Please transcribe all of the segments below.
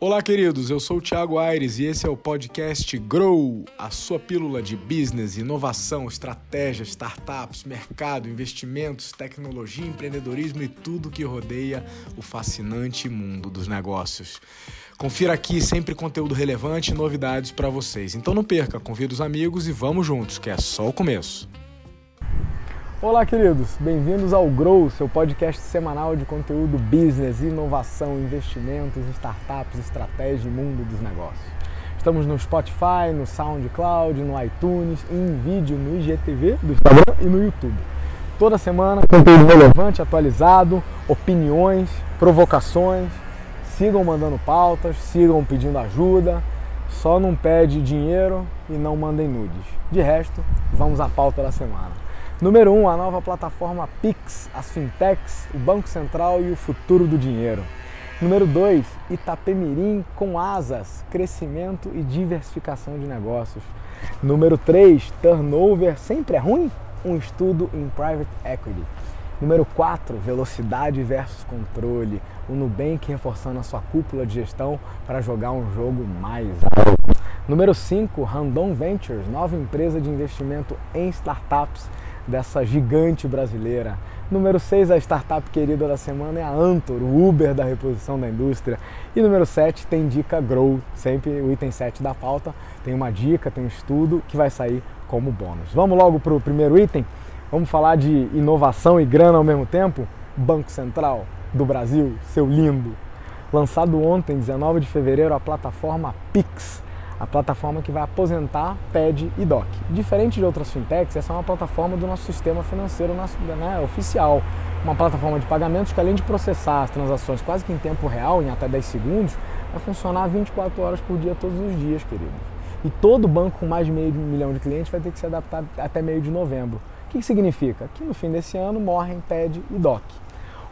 Olá, queridos. Eu sou o Thiago Aires e esse é o podcast Grow, a sua pílula de business, inovação, estratégia, startups, mercado, investimentos, tecnologia, empreendedorismo e tudo que rodeia o fascinante mundo dos negócios. Confira aqui sempre conteúdo relevante e novidades para vocês. Então não perca, convida os amigos e vamos juntos, que é só o começo. Olá, queridos. Bem-vindos ao Grow, seu podcast semanal de conteúdo business, inovação, investimentos, startups, estratégia e mundo dos negócios. Estamos no Spotify, no SoundCloud, no iTunes, em vídeo no IGTV do Instagram e no YouTube. Toda semana, conteúdo relevante, atualizado, opiniões, provocações. Sigam mandando pautas, sigam pedindo ajuda. Só não pede dinheiro e não mandem nudes. De resto, vamos à pauta da semana. Número 1, um, a nova plataforma Pix, as fintechs, o Banco Central e o futuro do dinheiro. Número 2, Itapemirim com asas, crescimento e diversificação de negócios. Número 3, turnover sempre é ruim? Um estudo em private equity. Número 4, velocidade versus controle. O Nubank reforçando a sua cúpula de gestão para jogar um jogo mais alto. Número 5, Randon Ventures, nova empresa de investimento em startups dessa gigante brasileira. Número 6, a startup querida da semana é a Antor, o Uber da reposição da indústria. E número 7 tem dica Grow, sempre o item 7 da pauta. Tem uma dica, tem um estudo que vai sair como bônus. Vamos logo para o primeiro item? Vamos falar de inovação e grana ao mesmo tempo? Banco Central do Brasil, seu lindo. Lançado ontem, 19 de fevereiro, a plataforma Pix a plataforma que vai aposentar PED e DOC. Diferente de outras fintechs, essa é uma plataforma do nosso sistema financeiro né, oficial. Uma plataforma de pagamentos que, além de processar as transações quase que em tempo real, em até 10 segundos, vai funcionar 24 horas por dia, todos os dias, querido. E todo banco com mais de meio milhão de clientes vai ter que se adaptar até meio de novembro. O que, que significa? Que no fim desse ano morrem PED e DOC.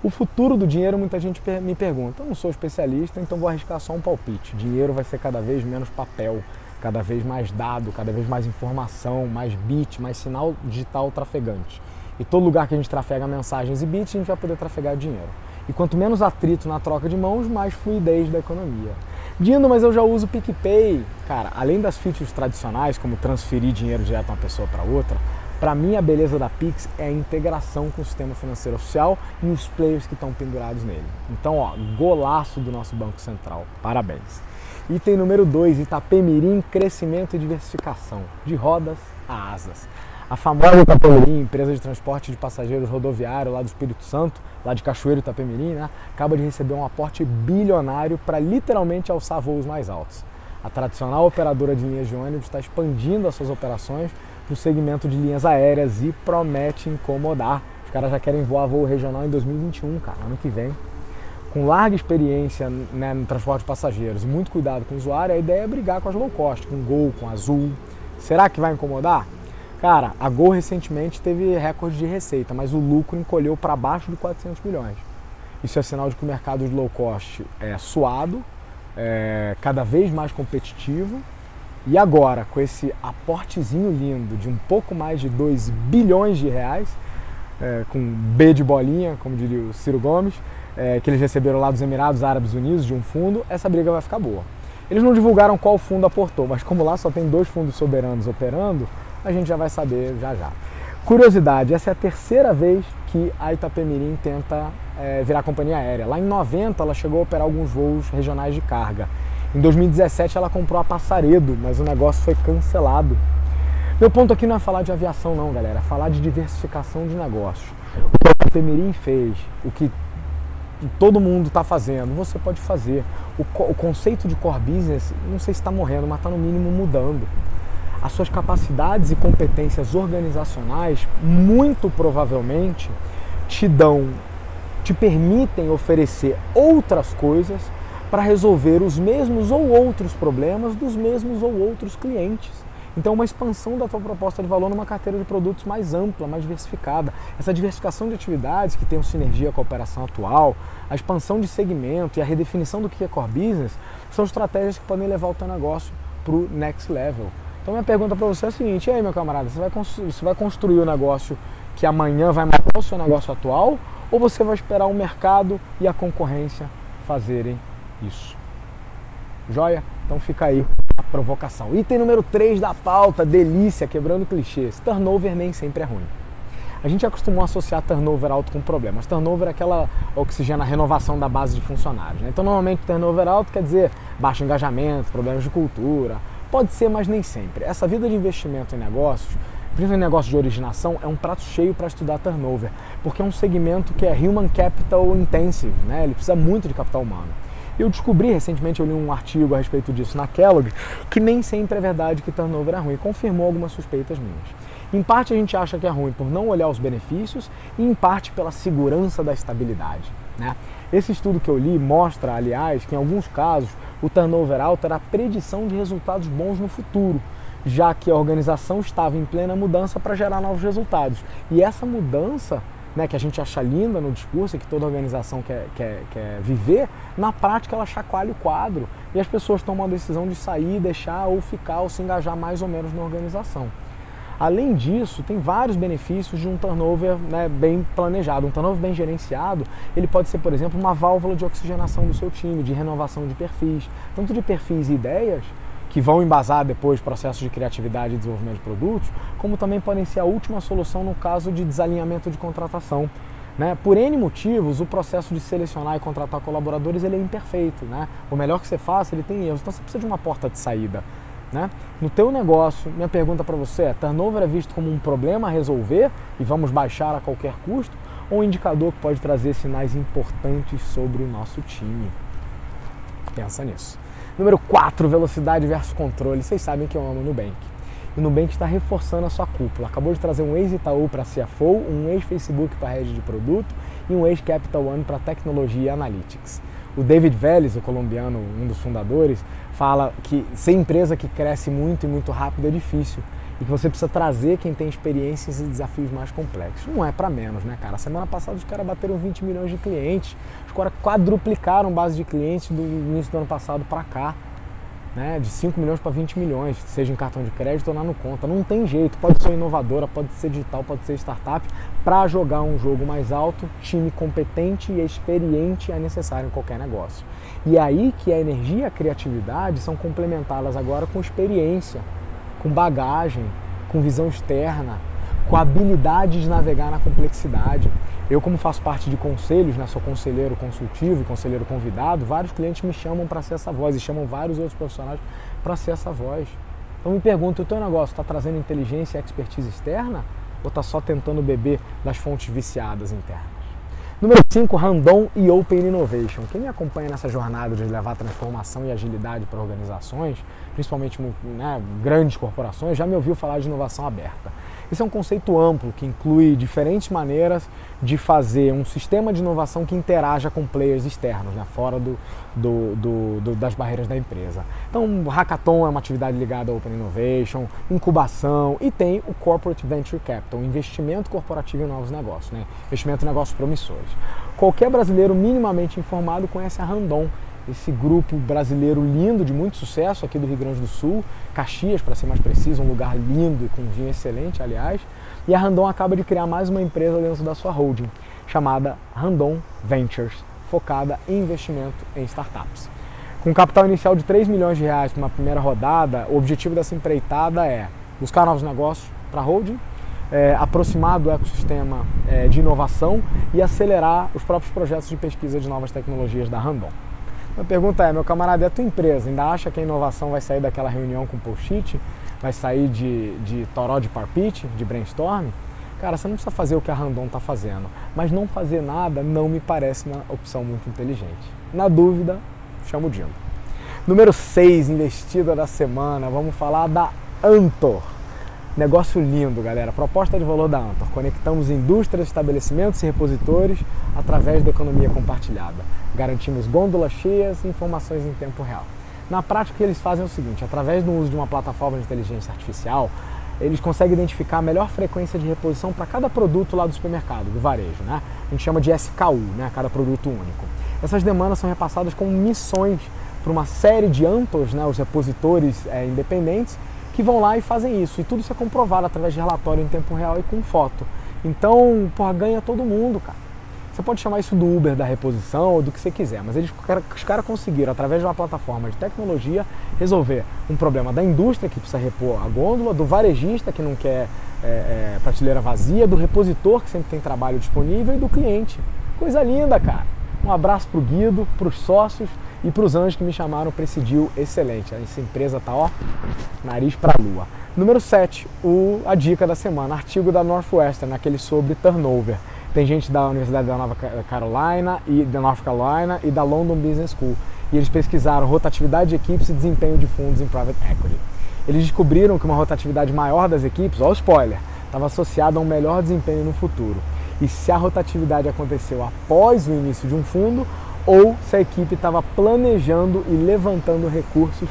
O futuro do dinheiro, muita gente me pergunta. Eu não sou especialista, então vou arriscar só um palpite. Dinheiro vai ser cada vez menos papel, cada vez mais dado, cada vez mais informação, mais bit, mais sinal digital trafegante. E todo lugar que a gente trafega mensagens e bits, a gente vai poder trafegar dinheiro. E quanto menos atrito na troca de mãos, mais fluidez da economia. Dino, mas eu já uso o PicPay. Cara, além das features tradicionais, como transferir dinheiro direto de uma pessoa para outra, para mim, a beleza da Pix é a integração com o sistema financeiro oficial e os players que estão pendurados nele. Então, ó, golaço do nosso Banco Central. Parabéns. Item número 2, Itapemirim, crescimento e diversificação, de rodas a asas. A famosa Itapemirim, empresa de transporte de passageiros rodoviário lá do Espírito Santo, lá de Cachoeiro Itapemirim, né, acaba de receber um aporte bilionário para literalmente alçar voos mais altos. A tradicional operadora de linhas de ônibus está expandindo as suas operações para o segmento de linhas aéreas e promete incomodar. Os caras já querem voar voo regional em 2021, cara, ano que vem. Com larga experiência né, no transporte de passageiros e muito cuidado com o usuário, a ideia é brigar com as low cost, com Gol, com Azul. Será que vai incomodar? Cara, a Gol recentemente teve recorde de receita, mas o lucro encolheu para baixo de 400 milhões. Isso é sinal de que o mercado de low cost é suado, é cada vez mais competitivo e agora, com esse aportezinho lindo de um pouco mais de 2 bilhões de reais, é, com B de bolinha, como diria o Ciro Gomes, é, que eles receberam lá dos Emirados Árabes Unidos de um fundo, essa briga vai ficar boa. Eles não divulgaram qual fundo aportou, mas como lá só tem dois fundos soberanos operando, a gente já vai saber já já. Curiosidade, essa é a terceira vez que a Itapemirim tenta é, virar companhia aérea. Lá em 90 ela chegou a operar alguns voos regionais de carga. Em 2017 ela comprou a Passaredo, mas o negócio foi cancelado. Meu ponto aqui não é falar de aviação não, galera, é falar de diversificação de negócio. O que a Temerim fez, o que todo mundo está fazendo, você pode fazer. O, o, conceito de core business, não sei se está morrendo, mas está no mínimo mudando. As suas capacidades e competências organizacionais, muito provavelmente, te dão, te permitem oferecer outras coisas para resolver os mesmos ou outros problemas dos mesmos ou outros clientes. Então, uma expansão da tua proposta de valor numa carteira de produtos mais ampla, mais diversificada. Essa diversificação de atividades que tem sinergia com a operação atual, a expansão de segmento e a redefinição do que é core business são estratégias que podem levar o teu negócio para o next level. Então, minha pergunta para você é a seguinte: e aí, meu camarada, você vai, você vai construir o um negócio que amanhã vai matar o seu negócio atual ou você vai esperar o mercado e a concorrência fazerem isso. Joia? Então fica aí a provocação. Item número 3 da pauta, delícia, quebrando clichês. Turnover nem sempre é ruim. A gente acostumou a associar turnover alto com problemas. Turnover é aquela oxigena, renovação da base de funcionários. Né? Então, normalmente, turnover alto quer dizer baixo engajamento, problemas de cultura. Pode ser, mas nem sempre. Essa vida de investimento em negócios, principalmente em negócio de originação, é um prato cheio para estudar turnover, porque é um segmento que é human capital intensive, né? ele precisa muito de capital humano. Eu descobri recentemente, eu li um artigo a respeito disso na Kellogg, que nem sempre é verdade que turnover é ruim. Confirmou algumas suspeitas minhas. Em parte a gente acha que é ruim por não olhar os benefícios e em parte pela segurança da estabilidade. Né? Esse estudo que eu li mostra, aliás, que em alguns casos o turnover alto era a predição de resultados bons no futuro, já que a organização estava em plena mudança para gerar novos resultados. E essa mudança né, que a gente acha linda no discurso e que toda organização quer, quer, quer viver, na prática ela chacoalha o quadro e as pessoas tomam a decisão de sair, deixar ou ficar ou se engajar mais ou menos na organização. Além disso, tem vários benefícios de um turnover né, bem planejado. Um turnover bem gerenciado, ele pode ser, por exemplo, uma válvula de oxigenação do seu time, de renovação de perfis, tanto de perfis e ideias, que vão embasar depois processos de criatividade e desenvolvimento de produtos, como também podem ser a última solução no caso de desalinhamento de contratação. Né? Por N motivos, o processo de selecionar e contratar colaboradores ele é imperfeito. Né? O melhor que você faça, ele tem erros. Então você precisa de uma porta de saída. Né? No teu negócio, minha pergunta para você é: turnover é visto como um problema a resolver e vamos baixar a qualquer custo, ou um indicador que pode trazer sinais importantes sobre o nosso time? Pensa nisso. Número 4, velocidade versus controle. Vocês sabem que eu amo o Nubank. E o Nubank está reforçando a sua cúpula. Acabou de trazer um ex-Itaú para CFO, um ex-Facebook para rede de produto e um ex-Capital One para tecnologia e analytics. O David Vélez, o colombiano, um dos fundadores, fala que ser empresa que cresce muito e muito rápido é difícil e que você precisa trazer quem tem experiências e desafios mais complexos. Não é para menos, né, cara? Semana passada os caras bateram 20 milhões de clientes, os caras quadruplicaram base de clientes do início do ano passado para cá né, de 5 milhões para 20 milhões, seja em cartão de crédito ou lá no conta. Não tem jeito, pode ser inovadora, pode ser digital, pode ser startup. Para jogar um jogo mais alto, time competente e experiente é necessário em qualquer negócio. E é aí que a energia e a criatividade são complementadas agora com experiência, com bagagem, com visão externa, com habilidade de navegar na complexidade. Eu, como faço parte de conselhos, né, sou conselheiro consultivo e conselheiro convidado, vários clientes me chamam para ser essa voz e chamam vários outros profissionais para ser essa voz. Então me pergunto, o teu negócio está trazendo inteligência e expertise externa ou está só tentando beber das fontes viciadas internas? Número 5, Randon e Open Innovation. Quem me acompanha nessa jornada de levar transformação e agilidade para organizações, principalmente né, grandes corporações, já me ouviu falar de inovação aberta. Esse é um conceito amplo que inclui diferentes maneiras de fazer um sistema de inovação que interaja com players externos, né, fora do, do, do, do, das barreiras da empresa. Então, Hackathon é uma atividade ligada ao Open Innovation, incubação e tem o Corporate Venture Capital, investimento corporativo em novos negócios, né, investimento em negócios promissores. Qualquer brasileiro minimamente informado conhece a Randon, esse grupo brasileiro lindo, de muito sucesso aqui do Rio Grande do Sul, Caxias, para ser mais preciso, um lugar lindo e com vinho excelente, aliás. E a Randon acaba de criar mais uma empresa dentro da sua holding, chamada Randon Ventures, focada em investimento em startups. Com capital inicial de 3 milhões de reais para uma primeira rodada, o objetivo dessa empreitada é buscar novos negócios para holding, é, aproximar do ecossistema é, de inovação e acelerar os próprios projetos de pesquisa de novas tecnologias da Randon. A pergunta é, meu camarada, é a tua empresa ainda acha que a inovação vai sair daquela reunião com post-it? Vai sair de, de toró de parpite, de brainstorm? Cara, você não precisa fazer o que a Randon está fazendo, mas não fazer nada não me parece uma opção muito inteligente. Na dúvida, chama o Dindo. Número 6, investida da semana, vamos falar da Antor. Negócio lindo, galera. Proposta de valor da Antor. Conectamos indústrias, estabelecimentos e repositores através da economia compartilhada. Garantimos gôndolas cheias e informações em tempo real. Na prática, eles fazem é o seguinte: através do uso de uma plataforma de inteligência artificial, eles conseguem identificar a melhor frequência de reposição para cada produto lá do supermercado, do varejo. Né? A gente chama de SKU, né? cada produto único. Essas demandas são repassadas como missões para uma série de ANTOS, né? os repositores é, independentes, que vão lá e fazem isso. E tudo isso é comprovado através de relatório em tempo real e com foto. Então, porra, ganha todo mundo, cara. Você pode chamar isso do Uber da reposição ou do que você quiser, mas eles, os caras conseguiram, através de uma plataforma de tecnologia, resolver um problema da indústria que precisa repor a gôndola, do varejista que não quer é, é, prateleira vazia, do repositor que sempre tem trabalho disponível e do cliente. Coisa linda, cara. Um abraço pro Guido, pros sócios e pros anjos que me chamaram para esse deal excelente. Essa empresa tá, ó, nariz pra lua. Número 7, o, a dica da semana, artigo da Northwestern, aquele sobre turnover. Tem gente da Universidade da Nova Carolina e da North Carolina e da London Business School. E eles pesquisaram rotatividade de equipes e desempenho de fundos em private equity. Eles descobriram que uma rotatividade maior das equipes, ó spoiler, estava associada a um melhor desempenho no futuro. E se a rotatividade aconteceu após o início de um fundo ou se a equipe estava planejando e levantando recursos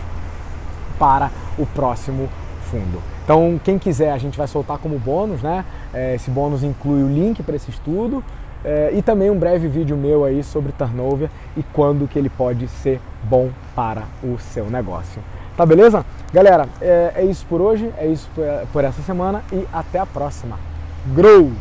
para o próximo fundo. Então, quem quiser, a gente vai soltar como bônus, né? É, esse bônus inclui o link para esse estudo é, e também um breve vídeo meu aí sobre turnover e quando que ele pode ser bom para o seu negócio. Tá beleza? Galera, é, é isso por hoje, é isso por essa semana e até a próxima. Grow!